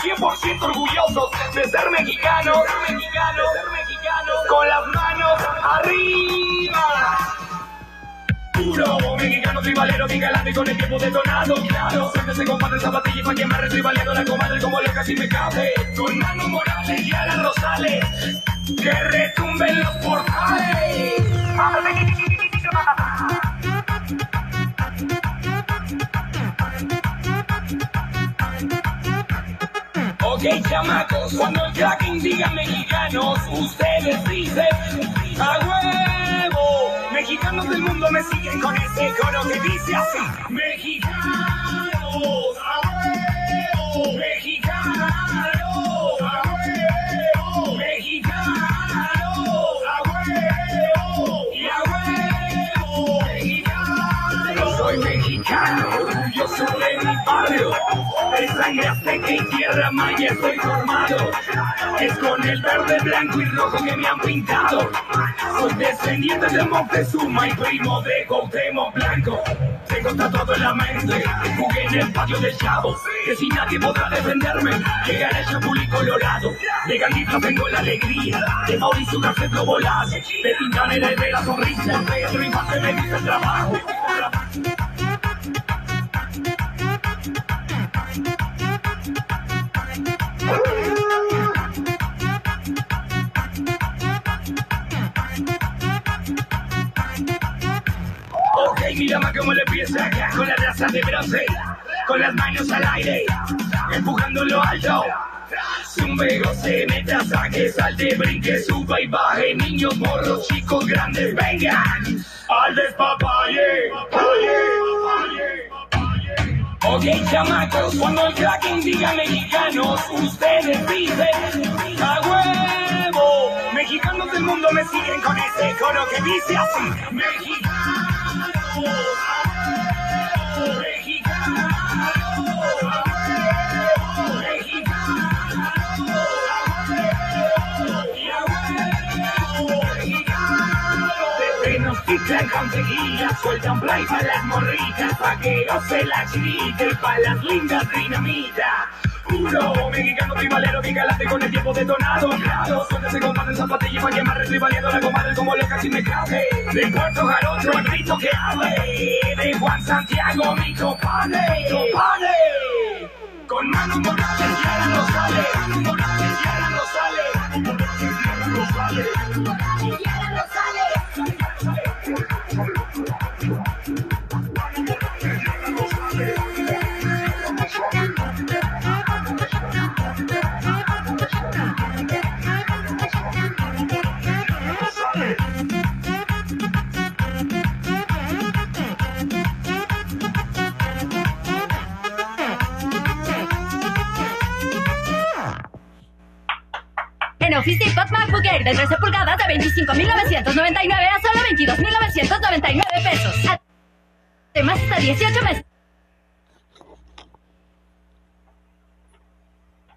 100% orgullosos de ser mexicanos, ser mexicanos, ser mexicanos, con las manos arriba. Puro mexicano tribalero, bien galante con el tiempo detonado, claro. Siempre se comparte zapatilla y pa' quemar tribaleando la comadre como loca si me cabe. Con Mano Morales y Alan Rosales, que retumben los portales. Ok, chamacos, cuando el diga mexicanos, ustedes dicen a huevo. Mexicanos del mundo me siguen con ese coro que dice así: Mexicanos, a huevo. Mexicanos, a huevo. Mexicanos, a huevo. Y a huevo. Mexicano, soy mexicano, orgulloso de mi barrio. De sangre azteca y tierra maya estoy formado. Es con el verde, blanco y rojo que me han pintado. Soy descendiente de Montezuma y primo de Cuauhtémoc Blanco. Tengo tatuado en la mente, jugué en el patio del Chavo. Que si nadie podrá defenderme, llegará el Chapulín Colorado. De Cantinflas tengo la alegría, de Mauricio Garcés lo volás. De Tintán era el de la sonrisa, Pedro Infante me dice el trabajo. Ok, mira más cómo le empieza acá con la raza de bronce, con las manos al aire, empujándolo alto. Zumbego se meta, saque, salte, brinque, suba y baje, niños, morros, chicos, grandes, vengan al despapalle. Ok, chamacos, cuando el Kraken diga mexicanos, ustedes dicen a huevo. Mexicanos del mundo me siguen con ese coro que dice así: Tenochtitlan con tequila, sueltan play para las morritas, pa' que goce la chirita pa' las lindas dinamita. Puro mexicano tribalero, bien galante con el tiempo detonado. Claro, suéltese compadre en zapatilla pa' quemar tribaleando la comadre como loca si me cabe. De Puerto Jarocho el grito que hable. De Juan Santiago mi compadre. Compadre. Con manos morales En Office Depot MacBook de 13 pulgadas de 25.999 a solo 22.999 pesos. Además, hasta 18 meses.